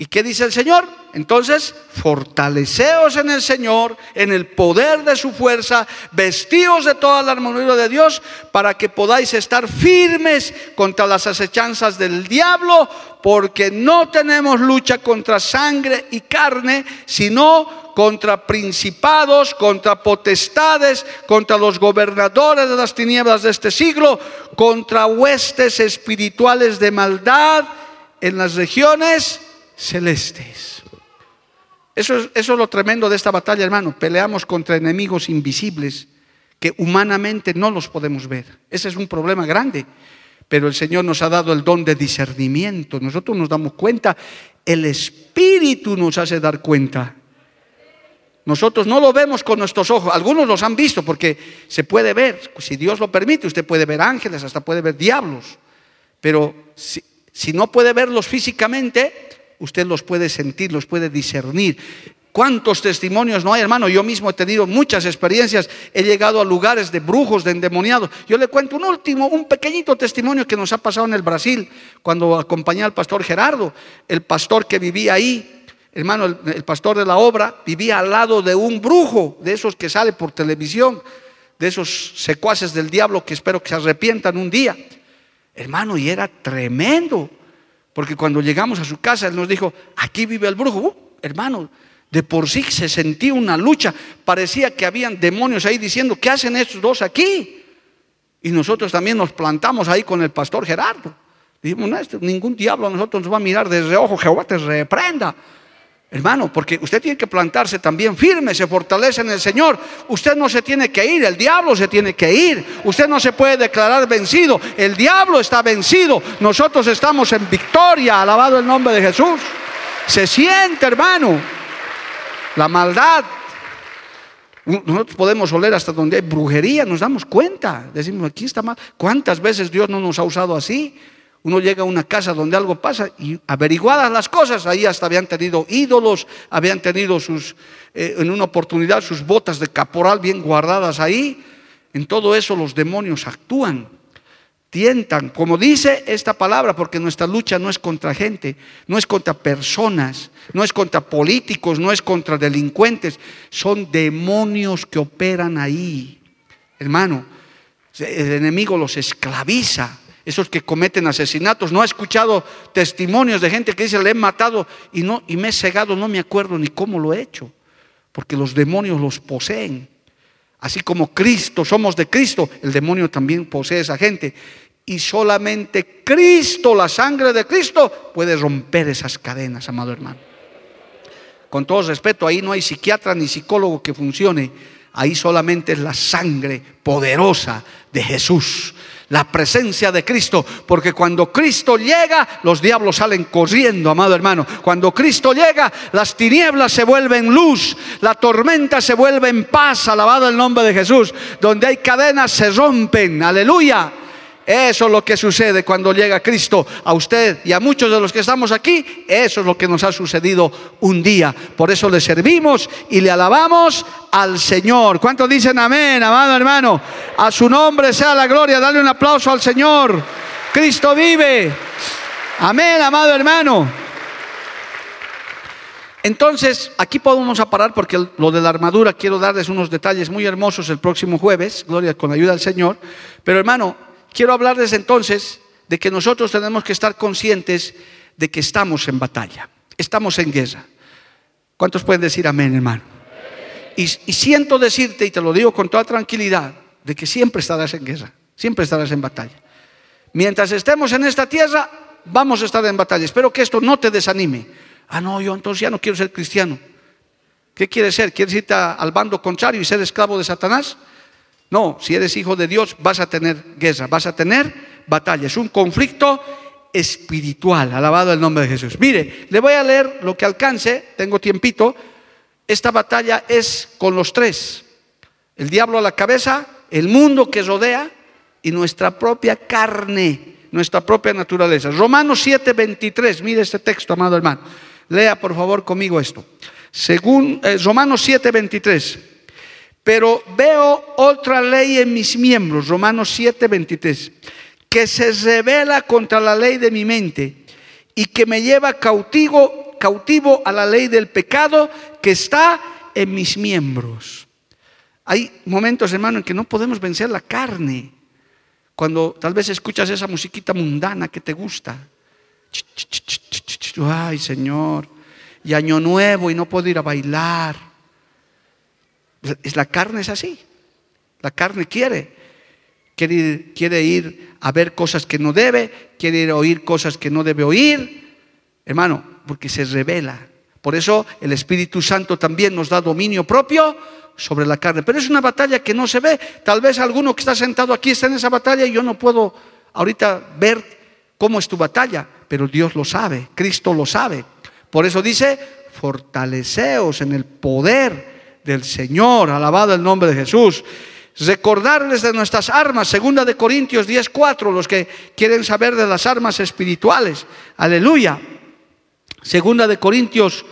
¿Y qué dice el Señor? Entonces, fortaleceos en el Señor, en el poder de su fuerza, vestíos de toda la armonía de Dios, para que podáis estar firmes contra las acechanzas del diablo, porque no tenemos lucha contra sangre y carne, sino contra principados, contra potestades, contra los gobernadores de las tinieblas de este siglo, contra huestes espirituales de maldad en las regiones celestes. Eso es, lo tremendo de esta batalla, hermano. Peleamos contra enemigos invisibles que humanamente no los podemos ver. Ese es un problema grande. Pero el Señor nos ha dado el don de discernimiento. Nosotros nos damos cuenta, el Espíritu nos hace dar cuenta. Nosotros no lo vemos con nuestros ojos. Algunos los han visto porque se puede ver. Si Dios lo permite, usted puede ver ángeles, hasta puede ver diablos. Pero si no puede verlos físicamente, usted los puede sentir, los puede discernir. ¿Cuántos testimonios no hay, hermano? Yo mismo he tenido muchas experiencias, he llegado a lugares de brujos, de endemoniados. Yo le cuento un último, un pequeñito testimonio que nos ha pasado en el Brasil, cuando acompañé al pastor Gerardo, el pastor que vivía ahí, hermano, el, pastor de la obra, vivía al lado de un brujo, de esos que sale por televisión, de esos secuaces del diablo que espero que se arrepientan un día. Hermano, y era tremendo. Porque cuando llegamos a su casa, él nos dijo, aquí vive el brujo. Uh, hermano, de por sí se sentía una lucha. Parecía que habían demonios ahí diciendo, ¿qué hacen estos dos aquí? Y nosotros también nos plantamos ahí con el pastor Gerardo. Dijimos, ningún diablo a nosotros nos va a mirar desde ojo, Jehová te reprenda. Hermano, porque usted tiene que plantarse también firme, se fortalece en el Señor. Usted no se tiene que ir, el diablo se tiene que ir. Usted no se puede declarar vencido. El diablo está vencido. Nosotros estamos en victoria, alabado el nombre de Jesús. Se siente, hermano, la maldad. Nosotros podemos oler hasta donde hay brujería, nos damos cuenta. Decimos, aquí está mal. ¿Cuántas veces Dios no nos ha usado así? Uno llega a una casa donde algo pasa y averiguadas las cosas, ahí hasta habían tenido ídolos, habían tenido sus, eh, en una oportunidad sus botas de caporal bien guardadas ahí. En todo eso los demonios actúan, tientan, como dice esta palabra, porque nuestra lucha no es contra gente, no es contra personas, no es contra políticos, no es contra delincuentes, son demonios que operan ahí. Hermano, el enemigo los esclaviza esos que cometen asesinatos. No ha escuchado testimonios de gente que dice, le he matado y, no, y me he cegado, no me acuerdo ni cómo lo he hecho, porque los demonios los poseen. Así como Cristo, somos de Cristo, el demonio también posee a esa gente. Y solamente Cristo, la sangre de Cristo, puede romper esas cadenas, amado hermano. Con todo respeto, ahí no hay psiquiatra ni psicólogo que funcione. Ahí solamente es la sangre poderosa de Jesús la presencia de Cristo, porque cuando Cristo llega, los diablos salen corriendo, amado hermano. Cuando Cristo llega, las tinieblas se vuelven luz, la tormenta se vuelve en paz, alabado el nombre de Jesús. Donde hay cadenas se rompen, aleluya. Eso es lo que sucede cuando llega Cristo a usted y a muchos de los que estamos aquí. Eso es lo que nos ha sucedido un día. Por eso le servimos y le alabamos al Señor. ¿Cuántos dicen amén, amado hermano? A su nombre sea la gloria. Dale un aplauso al Señor. Cristo vive. Amén, amado hermano. Entonces, aquí podemos parar porque lo de la armadura quiero darles unos detalles muy hermosos el próximo jueves, gloria con la ayuda del Señor. Pero hermano, quiero hablarles entonces de que nosotros tenemos que estar conscientes de que estamos en batalla, estamos en guerra. ¿Cuántos pueden decir amén, hermano? Y, y, siento decirte, y te lo digo con toda tranquilidad, de que siempre estarás en guerra, siempre estarás en batalla. Mientras estemos en esta tierra, vamos a estar en batalla. Espero que esto no te desanime. Ah, no, yo entonces ya no quiero ser cristiano. ¿Qué quieres ser? ¿Quieres irte al bando contrario y ser esclavo de Satanás? No, si eres hijo de Dios vas a tener guerra, vas a tener batalla. Es un conflicto espiritual, alabado el nombre de Jesús. Mire, le voy a leer lo que alcance, tengo tiempito. Esta batalla es con los tres. El diablo a la cabeza, el mundo que rodea y nuestra propia carne, nuestra propia naturaleza. Romanos 7:23, mire este texto, amado hermano. Lea por favor conmigo esto. Según eh, Romanos 7:23. Pero veo otra ley en mis miembros, Romanos 7, 23, que se revela contra la ley de mi mente y que me lleva cautivo, cautivo a la ley del pecado que está en mis miembros. Hay momentos, hermano, en que no podemos vencer la carne. Cuando tal vez escuchas esa musiquita mundana que te gusta. Ay, Señor. Y año nuevo y no puedo ir a bailar la carne es así. La carne quiere. Quiere ir, quiere ir a ver cosas que no debe, quiere ir a oír cosas que no debe oír. Hermano, porque se revela. Por eso el Espíritu Santo también nos da dominio propio sobre la carne. Pero es una batalla que no se ve. Tal vez alguno que está sentado aquí está en esa batalla y yo no puedo ahorita ver cómo es tu batalla, pero Dios lo sabe, Cristo lo sabe. Por eso dice, fortaleceos en el poder del Señor, alabado el nombre de Jesús. Recordarles de nuestras armas, segunda de Corintios 10:4, los que quieren saber de las armas espirituales. Aleluya. Segunda de Corintios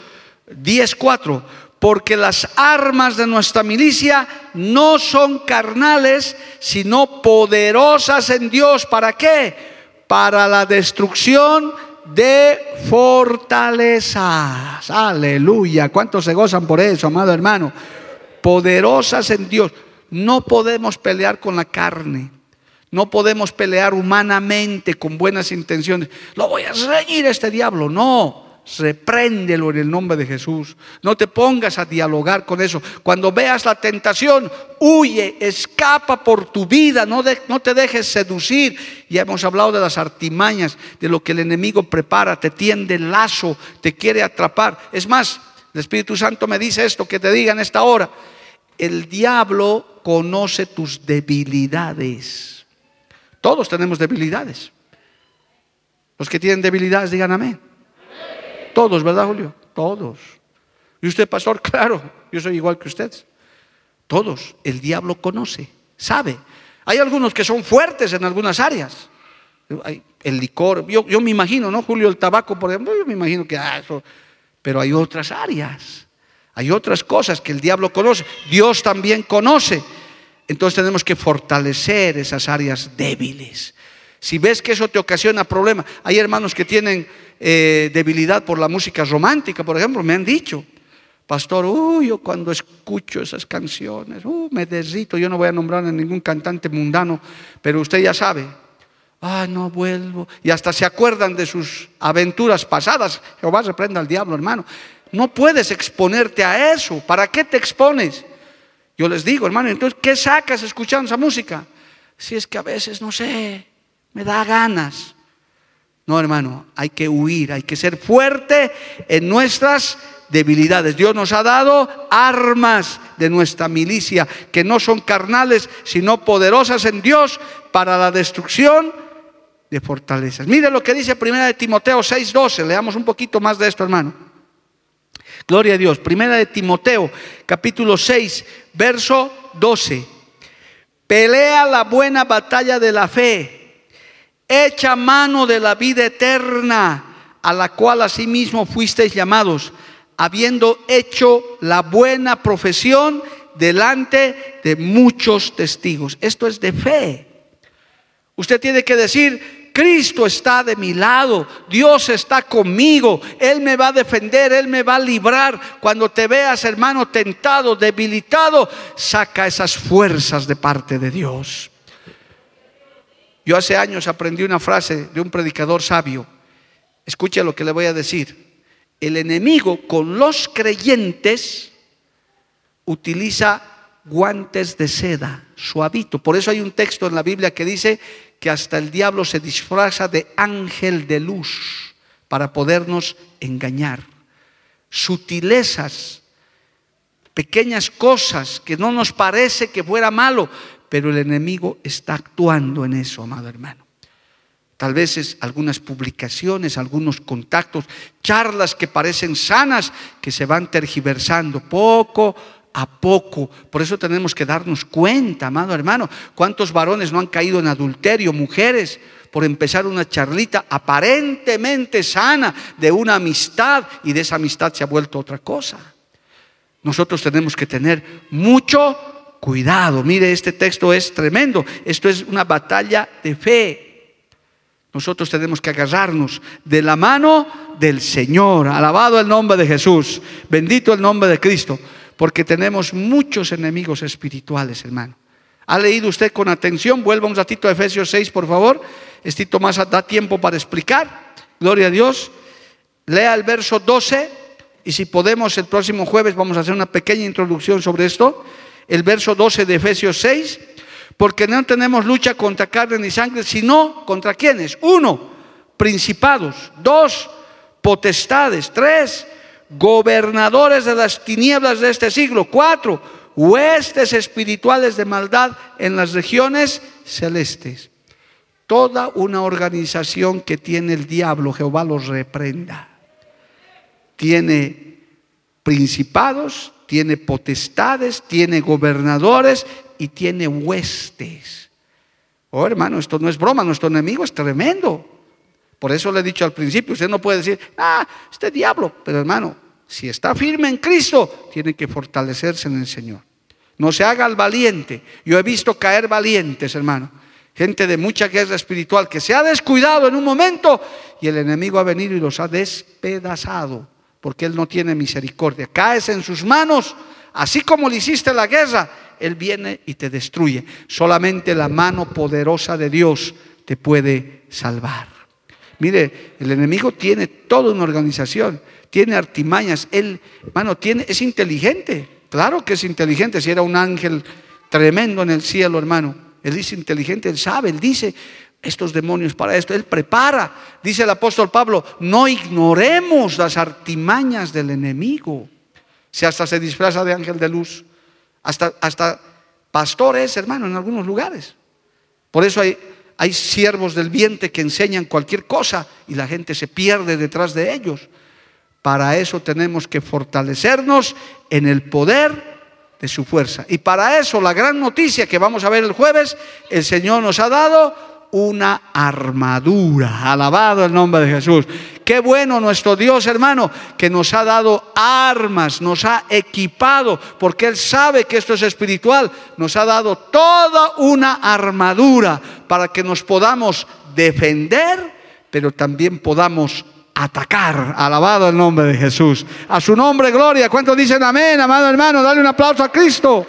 10:4, porque las armas de nuestra milicia no son carnales, sino poderosas en Dios. ¿Para qué? Para la destrucción de fortalezas. Aleluya. ¿Cuántos se gozan por eso, amado hermano? Poderosas en Dios. No podemos pelear con la carne. No podemos pelear humanamente con buenas intenciones. Lo voy a reñir a este diablo. No repréndelo en el nombre de Jesús. No te pongas a dialogar con eso. Cuando veas la tentación, huye, escapa por tu vida, no, te dejes seducir. Ya hemos hablado de las artimañas, de lo que el enemigo prepara, te tiende el lazo, te quiere atrapar. Es más, el Espíritu Santo me dice esto, que te diga en esta hora. El diablo conoce tus debilidades. Todos tenemos debilidades. Los que tienen debilidades, digan amén. Todos, ¿verdad, Julio? Todos. ¿Y usted, pastor? Claro, yo soy igual que usted. Todos. El diablo conoce, sabe. Hay algunos que son fuertes en algunas áreas. El licor, yo, me imagino, ¿no, Julio? El tabaco, por ejemplo, yo me imagino que ah, eso. Pero hay otras áreas. Hay otras cosas que el diablo conoce. Dios también conoce. Entonces tenemos que fortalecer esas áreas débiles. Si ves que eso te ocasiona problemas, hay hermanos que tienen eh, debilidad por la música romántica, por ejemplo, me han dicho, pastor, uy, yo cuando escucho esas canciones, uh, me derrito, yo no voy a nombrar a ningún cantante mundano, pero usted ya sabe, ah, no vuelvo, y hasta se acuerdan de sus aventuras pasadas, Jehová reprenda al diablo, hermano, no puedes exponerte a eso, ¿para qué te expones? Yo les digo, hermano, entonces, ¿qué sacas escuchando esa música? Si es que a veces, no sé, me da ganas. No, hermano, hay que huir, hay que ser fuerte en nuestras debilidades. Dios nos ha dado armas de nuestra milicia que no son carnales, sino poderosas en Dios para la destrucción de fortalezas. Mire lo que dice Primera de Timoteo 6:12. Leamos un poquito más de esto, hermano. Gloria a Dios. Primera de Timoteo, capítulo 6, verso 12. Pelea la buena batalla de la fe. Echa mano de la vida eterna, a la cual asimismo fuisteis llamados, habiendo hecho la buena profesión delante de muchos testigos. Esto es de fe. Usted tiene que decir, Cristo está de mi lado, Dios está conmigo, Él me va a defender, Él me va a librar. Cuando te veas, hermano, tentado, debilitado, saca esas fuerzas de parte de Dios. Yo hace años aprendí una frase de un predicador sabio. Escuche lo que le voy a decir. El enemigo con los creyentes utiliza guantes de seda, suavito. Por eso hay un texto en la Biblia que dice que hasta el diablo se disfraza de ángel de luz para podernos engañar. Sutilezas, pequeñas cosas que no nos parece que fuera malo, pero el enemigo está actuando en eso, amado hermano. Tal vez es algunas publicaciones, algunos contactos, charlas que parecen sanas, que se van tergiversando poco a poco. Por eso tenemos que darnos cuenta, amado hermano, cuántos varones no han caído en adulterio, mujeres, por empezar una charlita aparentemente sana de una amistad y de esa amistad se ha vuelto otra cosa. Nosotros tenemos que tener mucho cuidado. Mire, este texto es tremendo. Esto es una batalla de fe. Nosotros tenemos que agarrarnos de la mano del Señor. Alabado el nombre de Jesús. Bendito el nombre de Cristo porque tenemos muchos enemigos espirituales, hermano. ¿Ha leído usted con atención? Vuelva un ratito a Efesios 6, por favor. Estito más da tiempo para explicar. Gloria a Dios. Lea el verso 12 y si podemos el próximo jueves vamos a hacer una pequeña introducción sobre esto. El verso 12 de Efesios 6. Porque no tenemos lucha contra carne ni sangre, sino contra quienes. Uno, principados. Dos, potestades. Tres, gobernadores de las tinieblas de este siglo. Cuatro, huestes espirituales de maldad en las regiones celestes. Toda una organización que tiene el diablo, Jehová los reprenda. Tiene principados, tiene potestades, tiene gobernadores y tiene huestes. Oh hermano, esto no es broma, nuestro enemigo es tremendo. Por eso le he dicho al principio, usted no puede decir, ah, este diablo, pero hermano, si está firme en Cristo, tiene que fortalecerse en el Señor. No se haga el valiente. Yo he visto caer valientes, hermano. Gente de mucha guerra espiritual que se ha descuidado en un momento y el enemigo ha venido y los ha despedazado porque Él no tiene misericordia. Caes en sus manos, así como le hiciste la guerra, Él viene y te destruye. Solamente la mano poderosa de Dios te puede salvar. Mire, el enemigo tiene toda una organización, tiene artimañas, él, hermano, tiene, es inteligente. Claro que es inteligente, si era un ángel tremendo en el cielo, hermano. Él es inteligente, él sabe, él dice, estos demonios para esto, él prepara. Dice el apóstol Pablo, no ignoremos las artimañas del enemigo. Si hasta se disfraza de ángel de luz, hasta, hasta pastores, hermano, en algunos lugares. Por eso hay hay siervos del vientre que enseñan cualquier cosa y la gente se pierde detrás de ellos. Para eso tenemos que fortalecernos en el poder de su fuerza. Y para eso la gran noticia que vamos a ver el jueves, el Señor nos ha dado una armadura. Alabado el nombre de Jesús. Qué bueno nuestro Dios, hermano, que nos ha dado armas, nos ha equipado, porque Él sabe que esto es espiritual. Nos ha dado toda una armadura para que nos podamos defender, pero también podamos atacar. Alabado el nombre de Jesús. A su nombre, gloria. ¿Cuántos dicen amén, amado hermano? Dale un aplauso a Cristo.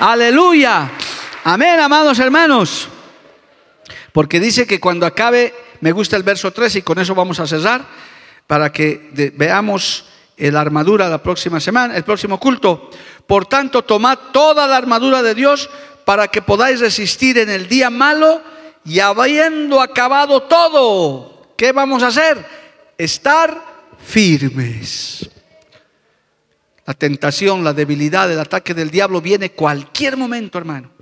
Aleluya. Amén, amados hermanos. Porque dice que cuando acabe, me gusta el verso 3 y con eso vamos a cesar para que veamos la armadura la próxima semana, el próximo culto. Por tanto, tomad toda la armadura de Dios para que podáis resistir en el día malo y habiendo acabado todo, ¿qué vamos a hacer? estar firmes. La tentación, la debilidad, el ataque del diablo viene cualquier momento, hermano.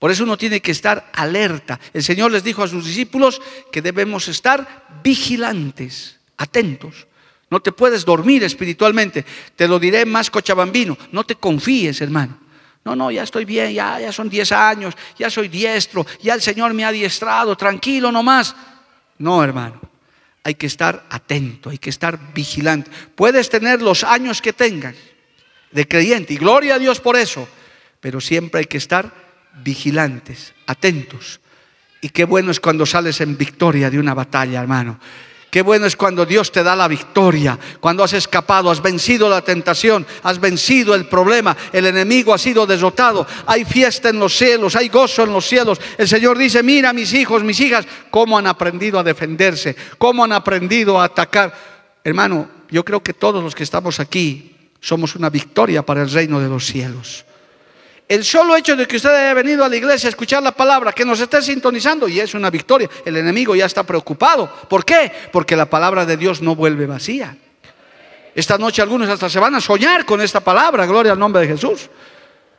Por eso uno tiene que estar alerta. El Señor les dijo a sus discípulos que debemos estar vigilantes, atentos. No te puedes dormir espiritualmente. Te lo diré más cochabambino. No te confíes, hermano. No, no, ya estoy bien, ya, ya son 10 años, ya soy diestro, ya el Señor me ha adiestrado, tranquilo nomás. No, hermano. Hay que estar atento, hay que estar vigilante. Puedes tener los años que tengas de creyente y gloria a Dios por eso, pero siempre hay que estar vigilantes, atentos. Y qué bueno es cuando sales en victoria de una batalla, hermano. Qué bueno es cuando Dios te da la victoria, cuando has escapado, has vencido la tentación, has vencido el problema, el enemigo ha sido derrotado, hay fiesta en los cielos, hay gozo en los cielos. El Señor dice, mira mis hijos, mis hijas, cómo han aprendido a defenderse, cómo han aprendido a atacar. Hermano, yo creo que todos los que estamos aquí somos una victoria para el reino de los cielos. El solo hecho de que usted haya venido a la iglesia a escuchar la palabra, que nos esté sintonizando, y es una victoria. El enemigo ya está preocupado. ¿Por qué? Porque la palabra de Dios no vuelve vacía. Esta noche algunos hasta se van a soñar con esta palabra, gloria al nombre de Jesús.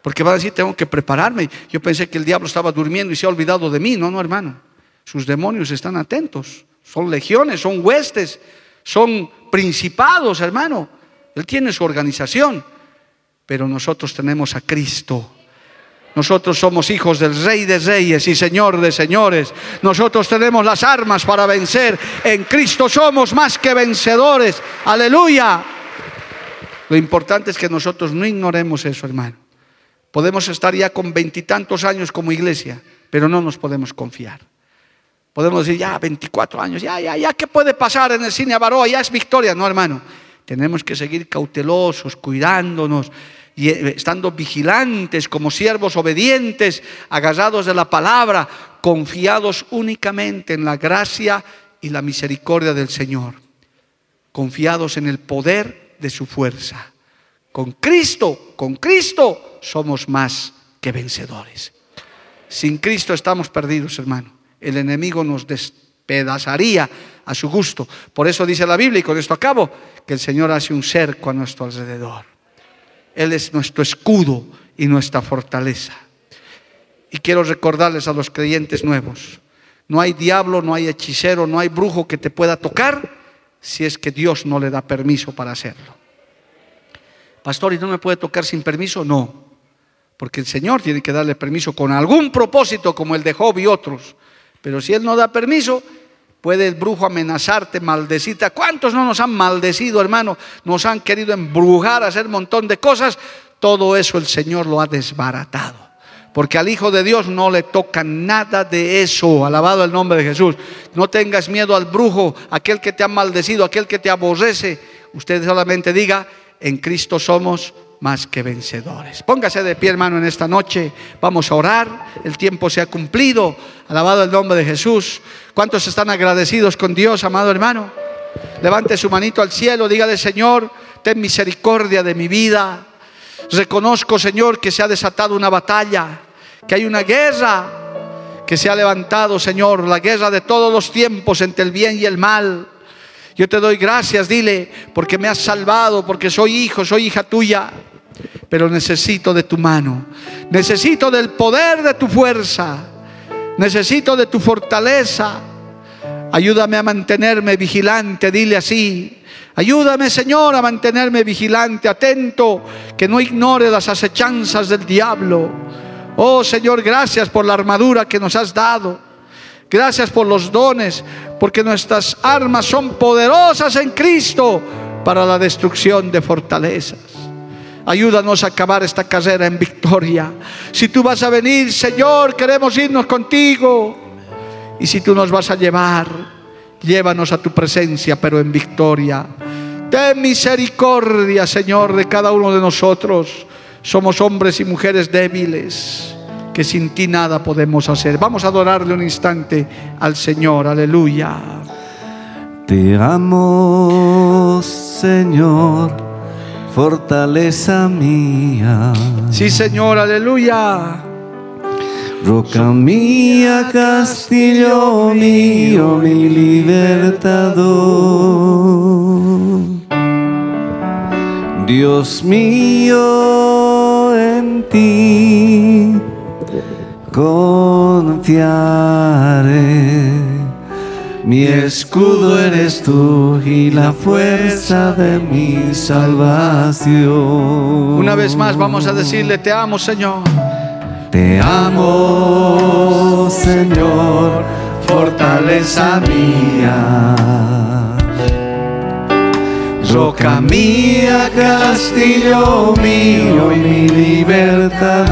Porque van a decir, tengo que prepararme. Yo pensé que el diablo estaba durmiendo y se ha olvidado de mí. No, no, hermano. Sus demonios están atentos. Son legiones, son huestes, son principados, hermano. Él tiene su organización. Pero nosotros tenemos a Cristo nosotros somos hijos del Rey de Reyes y Señor de Señores. Nosotros tenemos las armas para vencer. En Cristo somos más que vencedores. Aleluya. Lo importante es que nosotros no ignoremos eso, hermano. Podemos estar ya con veintitantos años como iglesia, pero no nos podemos confiar. Podemos decir, ya 24 años, ya, ya, ya, ¿qué puede pasar en el cine Avaroa? Ya es victoria. No, hermano. Tenemos que seguir cautelosos, cuidándonos y eh, estando vigilantes como siervos obedientes, agarrados de la palabra, confiados únicamente en la gracia y la misericordia del Señor, confiados en el poder de su fuerza. Con Cristo, con Cristo somos más que vencedores. Sin Cristo estamos perdidos, hermano. El enemigo nos despedazaría a su gusto. Por eso dice la Biblia, y con esto acabo, que el Señor hace un cerco a nuestro alrededor. Él es nuestro escudo y nuestra fortaleza. Y quiero recordarles a los creyentes nuevos, no hay diablo, no hay hechicero, no hay brujo que te pueda tocar si es que Dios no le da permiso para hacerlo. Pastor, ¿y no me puede tocar sin permiso? No, porque el Señor tiene que darle permiso con algún propósito como el de Job y otros. Pero si Él no da permiso, Puede el brujo amenazarte, maldecirte. ¿Cuántos no nos han maldecido, hermano? Nos han querido embrujar, hacer un montón de cosas. Todo eso el Señor lo ha desbaratado. Porque al Hijo de Dios no le toca nada de eso. Alabado el nombre de Jesús. No tengas miedo al brujo, aquel que te ha maldecido, aquel que te aborrece. Usted solamente diga, en Cristo somos más que vencedores. Póngase de pie, hermano, en esta noche. Vamos a orar. El tiempo se ha cumplido. Alabado el nombre de Jesús. ¿Cuántos están agradecidos con Dios, amado hermano? Levante su manito al cielo, dígale, Señor, ten misericordia de mi vida. Reconozco, Señor, que se ha desatado una batalla, que hay una guerra que se ha levantado, Señor, la guerra de todos los tiempos entre el bien y el mal. Yo te doy gracias, dile, porque me has salvado, porque soy hijo, soy hija tuya pero necesito de tu mano, necesito del poder de tu fuerza, necesito de tu fortaleza. Ayúdame a mantenerme vigilante, dile así. Ayúdame, Señor, a mantenerme vigilante, atento, que no ignore las acechanzas del diablo. Oh, Señor, gracias por la armadura que nos has dado. Gracias por los dones, porque nuestras armas son poderosas en Cristo para la destrucción de fortalezas. Ayúdanos a acabar esta carrera en victoria. Si tú vas a venir, Señor, queremos irnos contigo. Y si tú nos vas a llevar, llévanos a tu presencia, pero en victoria. Ten misericordia, Señor, de cada uno de nosotros. Somos hombres y mujeres débiles que sin ti nada podemos hacer. Vamos a adorarle un instante al Señor. Aleluya. Te amo, Señor fortaleza mía. Sí, Señor, aleluya. Roca mía, castillo mío, mi libertador. Dios mío, en ti confiaré. Mi escudo eres tú y la fuerza de mi salvación. Una vez más vamos a decirle, te amo Señor. Te amo, Señor, fortaleza mía. Roca mía, castillo mío y mi libertador.